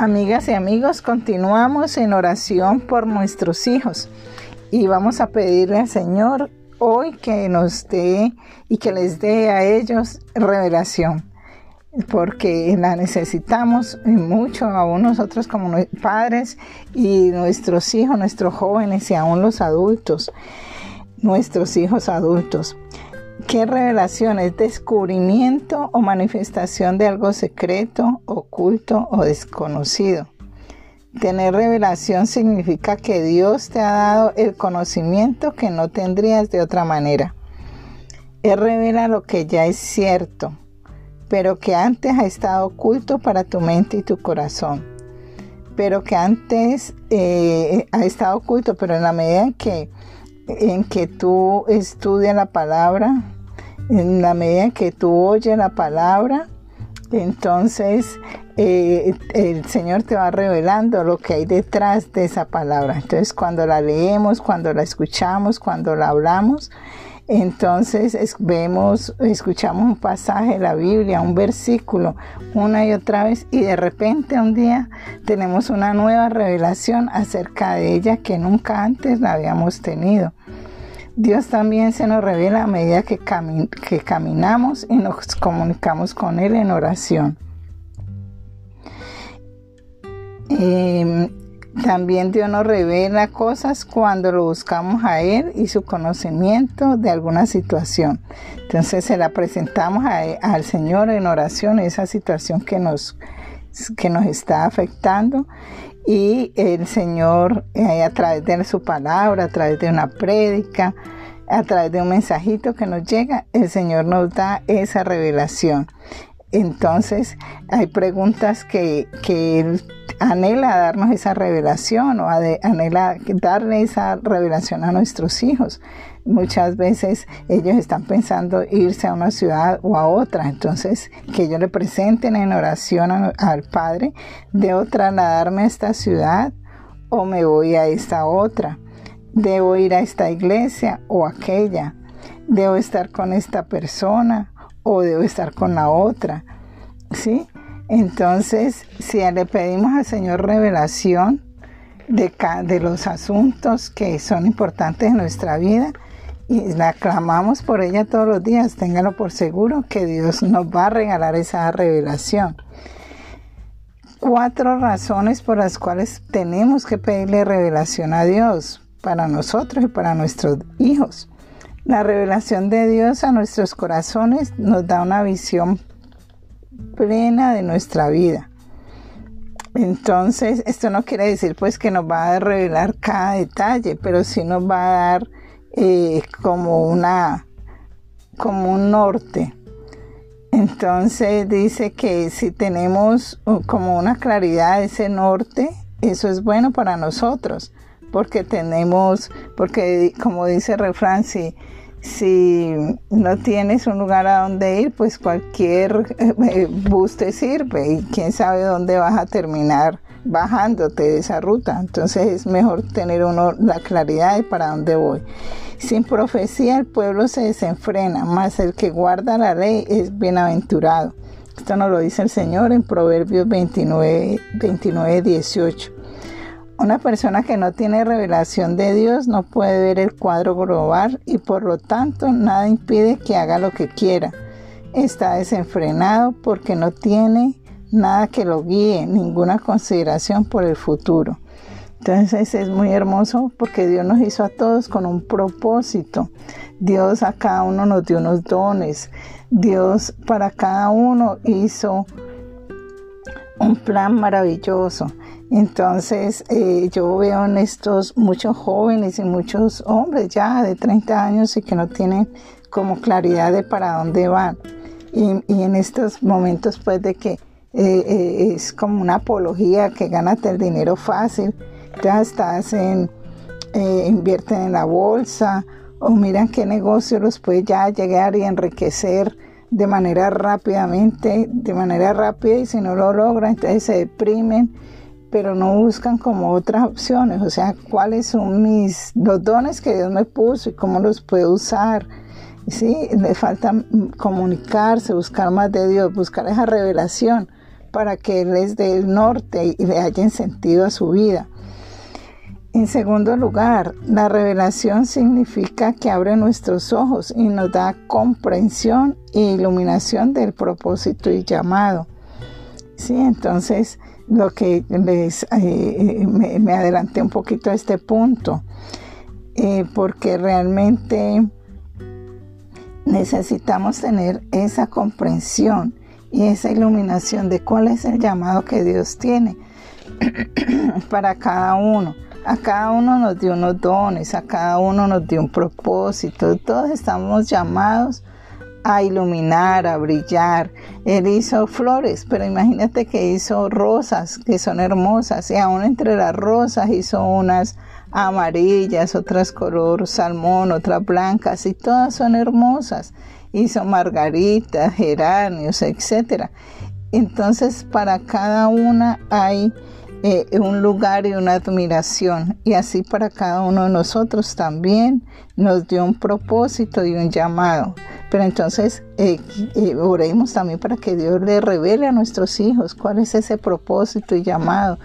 Amigas y amigos, continuamos en oración por nuestros hijos y vamos a pedirle al Señor hoy que nos dé y que les dé a ellos revelación, porque la necesitamos mucho, aún nosotros como padres y nuestros hijos, nuestros jóvenes y aún los adultos, nuestros hijos adultos. ¿Qué revelación es descubrimiento o manifestación de algo secreto, oculto o desconocido? Tener revelación significa que Dios te ha dado el conocimiento que no tendrías de otra manera. Él revela lo que ya es cierto, pero que antes ha estado oculto para tu mente y tu corazón. Pero que antes eh, ha estado oculto, pero en la medida en que en que tú estudias la palabra, en la medida en que tú oyes la palabra, entonces eh, el Señor te va revelando lo que hay detrás de esa palabra. Entonces cuando la leemos, cuando la escuchamos, cuando la hablamos, entonces vemos, escuchamos un pasaje de la Biblia, un versículo, una y otra vez, y de repente un día tenemos una nueva revelación acerca de ella que nunca antes la habíamos tenido. Dios también se nos revela a medida que, caminamos y nos comunicamos con Él en oración. Em, también Dios nos revela cosas cuando lo buscamos a Él y su conocimiento de alguna situación. Entonces se la presentamos al Señor en oración, esa situación que nos, que nos está afectando. Y el Señor, eh, a través de su palabra, a través de una prédica, a través de un mensajito que nos llega, el Señor nos da esa revelación. Entonces hay preguntas que, que Él anhela darnos esa revelación o anhela darle esa revelación a nuestros hijos. Muchas veces ellos están pensando irse a una ciudad o a otra, entonces que ellos le presenten en oración al Padre, debo trasladarme a esta ciudad o me voy a esta otra, debo ir a esta iglesia o aquella, debo estar con esta persona o debo estar con la otra, ¿sí? Entonces, si le pedimos al Señor revelación de, los asuntos que son importantes en nuestra vida y la clamamos por ella todos los días, téngalo por seguro que Dios nos va a regalar esa revelación. Cuatro razones por las cuales tenemos que pedirle revelación a Dios para nosotros y para nuestros hijos. La revelación de Dios a nuestros corazones nos da una visión plena de nuestra vida. Entonces, esto no quiere decir pues que nos va a revelar cada detalle, pero sí nos va a dar eh, como una, como un norte. Entonces dice que si tenemos como una claridad ese norte, eso es bueno para nosotros, porque tenemos, porque como dice el refrán, si no tienes un lugar a donde ir, pues cualquier eh, bus te sirve y quién sabe dónde vas a terminar bajándote de esa ruta. Entonces es mejor tener uno la claridad de para dónde voy. Sin profecía el pueblo se desenfrena, mas el que guarda la ley es bienaventurado. Esto nos lo dice el Señor en Proverbios 29, 29 18. Una persona que no tiene revelación de Dios no puede ver el cuadro global y por lo tanto nada impide que haga lo que quiera. Está desenfrenado porque no tiene nada que lo guíe, ninguna consideración por el futuro. Entonces es muy hermoso porque Dios nos hizo a todos con un propósito. Dios a cada uno nos dio unos dones. Dios para cada uno hizo un plan maravilloso. Entonces eh, yo veo en estos muchos jóvenes y muchos hombres ya de 30 años y que no tienen como claridad de para dónde van. Y, en estos momentos pues de que eh, eh, es como una apología que gánate el dinero fácil, ya estás en, invierten en la bolsa o miran qué negocio los puede ya llegar y enriquecer de manera rápidamente, de manera rápida y si no lo logran entonces se deprimen pero no buscan como otras opciones, o sea, cuáles son mis, los dones que Dios me puso y cómo los puedo usar. Sí, le falta comunicarse, buscar más de Dios, buscar esa revelación para que Él les dé el norte y le hayan sentido a su vida. En segundo lugar, la revelación significa que abre nuestros ojos y nos da comprensión e iluminación del propósito y llamado. Sí, entonces lo que les eh, me, adelanté un poquito a este punto, eh, porque realmente necesitamos tener esa comprensión y esa iluminación de cuál es el llamado que Dios tiene para cada uno. A cada uno nos dio unos dones, a cada uno nos dio un propósito. Todos estamos llamados a iluminar, a brillar. Él hizo flores, pero imagínate que hizo rosas que son hermosas y aún entre las rosas hizo unas amarillas, otras color salmón, otras blancas y todas son hermosas. Hizo margaritas, geranios, etc. Entonces para cada una hay eh, un lugar y una admiración. Y así para cada uno de nosotros también nos dio un propósito y un llamado. Pero entonces eh, eh, oremos también para que Dios le revele a nuestros hijos cuál es ese propósito y llamado.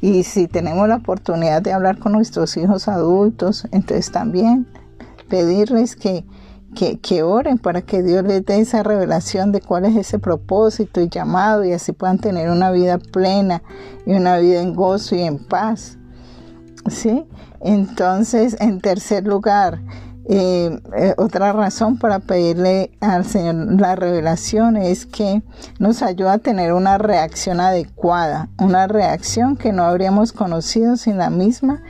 Y si tenemos la oportunidad de hablar con nuestros hijos adultos, entonces también pedirles que que, oren para que Dios les dé esa revelación de cuál es ese propósito y llamado y así puedan tener una vida plena y una vida en gozo y en paz. ¿Sí? Entonces, en tercer lugar, eh, eh, otra razón para pedirle al Señor la revelación es que nos ayuda a tener una reacción adecuada, una reacción que no habríamos conocido sin la misma,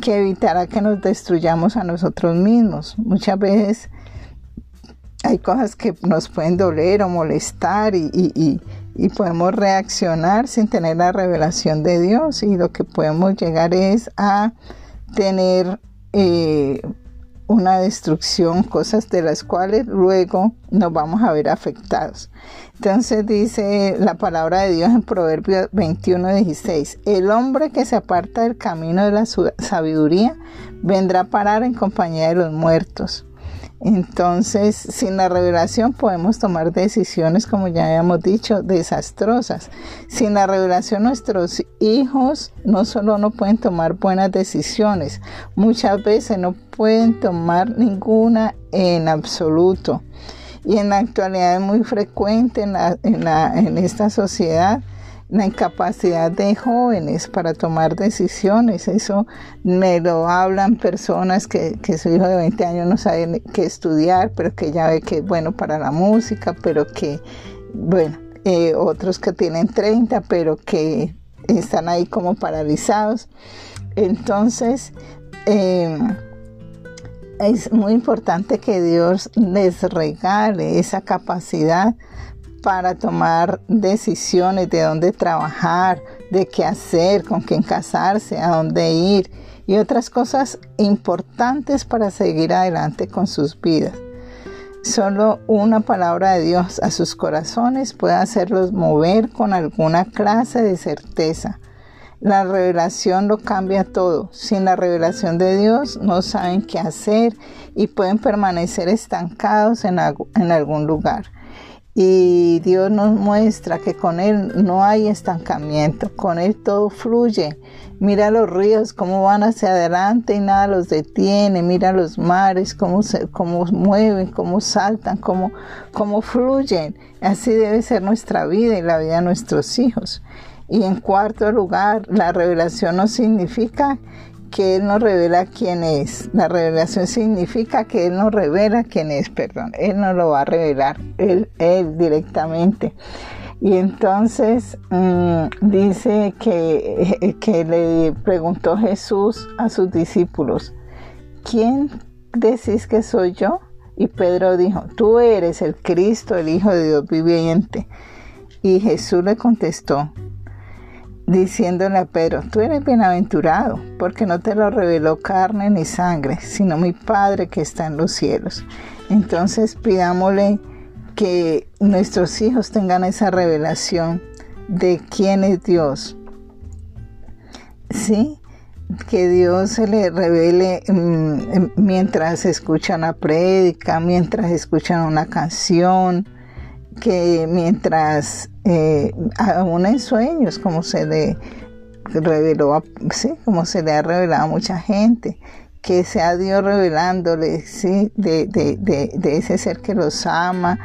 que evitará que nos destruyamos a nosotros mismos. Muchas veces hay cosas que nos pueden doler o molestar y, podemos reaccionar sin tener la revelación de Dios y lo que podemos llegar es a tener eh, una destrucción, cosas de las cuales luego nos vamos a ver afectados. Entonces dice la palabra de Dios en Proverbios 21, 16, el hombre que se aparta del camino de la sabiduría vendrá a parar en compañía de los muertos. Entonces, sin la revelación podemos tomar decisiones, como ya habíamos dicho, desastrosas. Sin la revelación nuestros hijos no solo no pueden tomar buenas decisiones, muchas veces no pueden tomar ninguna en absoluto. Y en la actualidad es muy frecuente en, en esta sociedad la incapacidad de jóvenes para tomar decisiones. Eso me lo hablan personas que, su hijo de 20 años no sabe qué estudiar, pero que ya ve que es bueno para la música, pero que, bueno, eh, otros que tienen 30, pero que están ahí como paralizados. Entonces, em, es muy importante que Dios les regale esa capacidad para tomar decisiones de dónde trabajar, de qué hacer, con quién casarse, a dónde ir y otras cosas importantes para seguir adelante con sus vidas. Solo una palabra de Dios a sus corazones puede hacerlos mover con alguna clase de certeza. La revelación lo cambia todo. Sin la revelación de Dios no saben qué hacer y pueden permanecer estancados en, algún lugar. Y Dios nos muestra que con Él no hay estancamiento, con Él todo fluye. Mira los ríos, cómo van hacia adelante y nada los detiene. Mira los mares, cómo se cómo mueven, cómo saltan, cómo, cómo fluyen. Así debe ser nuestra vida y la vida de nuestros hijos. Y en cuarto lugar, la revelación no significa que Él nos revela quién es. La revelación significa que Él nos revela quién es, perdón. Él nos lo va a revelar, Él, directamente. Y entonces mm, dice que, que le preguntó Jesús a sus discípulos, ¿quién decís que soy yo? Y Pedro dijo, tú eres el Cristo, el Hijo de Dios viviente. Y Jesús le contestó, diciéndole a Pedro, tú eres bienaventurado, porque no te lo reveló carne ni sangre, sino mi Padre que está en los cielos. Entonces pidámosle que nuestros hijos tengan esa revelación de quién es Dios. ¿Sí? Que Dios se le revele mm, mientras escuchan la prédica, mientras escuchan una canción, que mientras, eh, aún en sueños, como se le reveló, sí, como se le ha revelado a mucha gente, que sea Dios revelándole, sí, de, ese ser que los ama,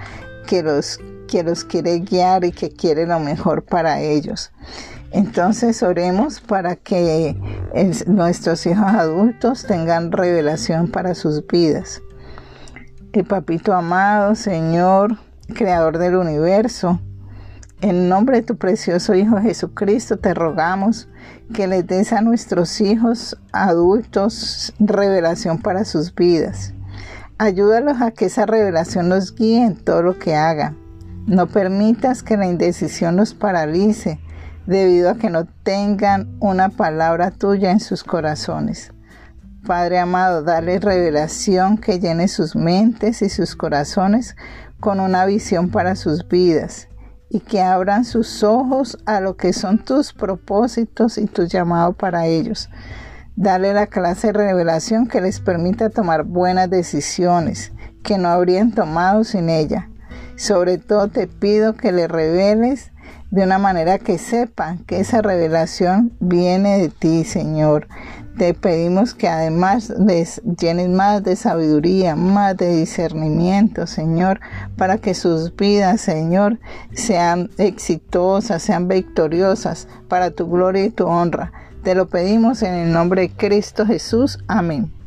que los, que los quiere guiar y que quiere lo mejor para ellos. Entonces oremos para que nuestros hijos adultos tengan revelación para sus vidas. El papito amado, Señor, Creador del universo, en nombre de tu precioso Hijo Jesucristo te rogamos que les des a nuestros hijos adultos revelación para sus vidas. Ayúdalos a que esa revelación los guíe en todo lo que hagan. No permitas que la indecisión los paralice debido a que no tengan una palabra tuya en sus corazones. Padre amado, dale revelación que llene sus mentes y sus corazones con una visión para sus vidas y que abran sus ojos a lo que son tus propósitos y tu llamado para ellos. Dale la clase de revelación que les permita tomar buenas decisiones que no habrían tomado sin ella. Sobre todo te pido que le reveles de una manera que sepan que esa revelación viene de ti, Señor. Te pedimos que además les llenes más de sabiduría, más de discernimiento, Señor, para que sus vidas, Señor, sean exitosas, sean victoriosas para tu gloria y tu honra. Te lo pedimos en el nombre de Cristo Jesús. Amén.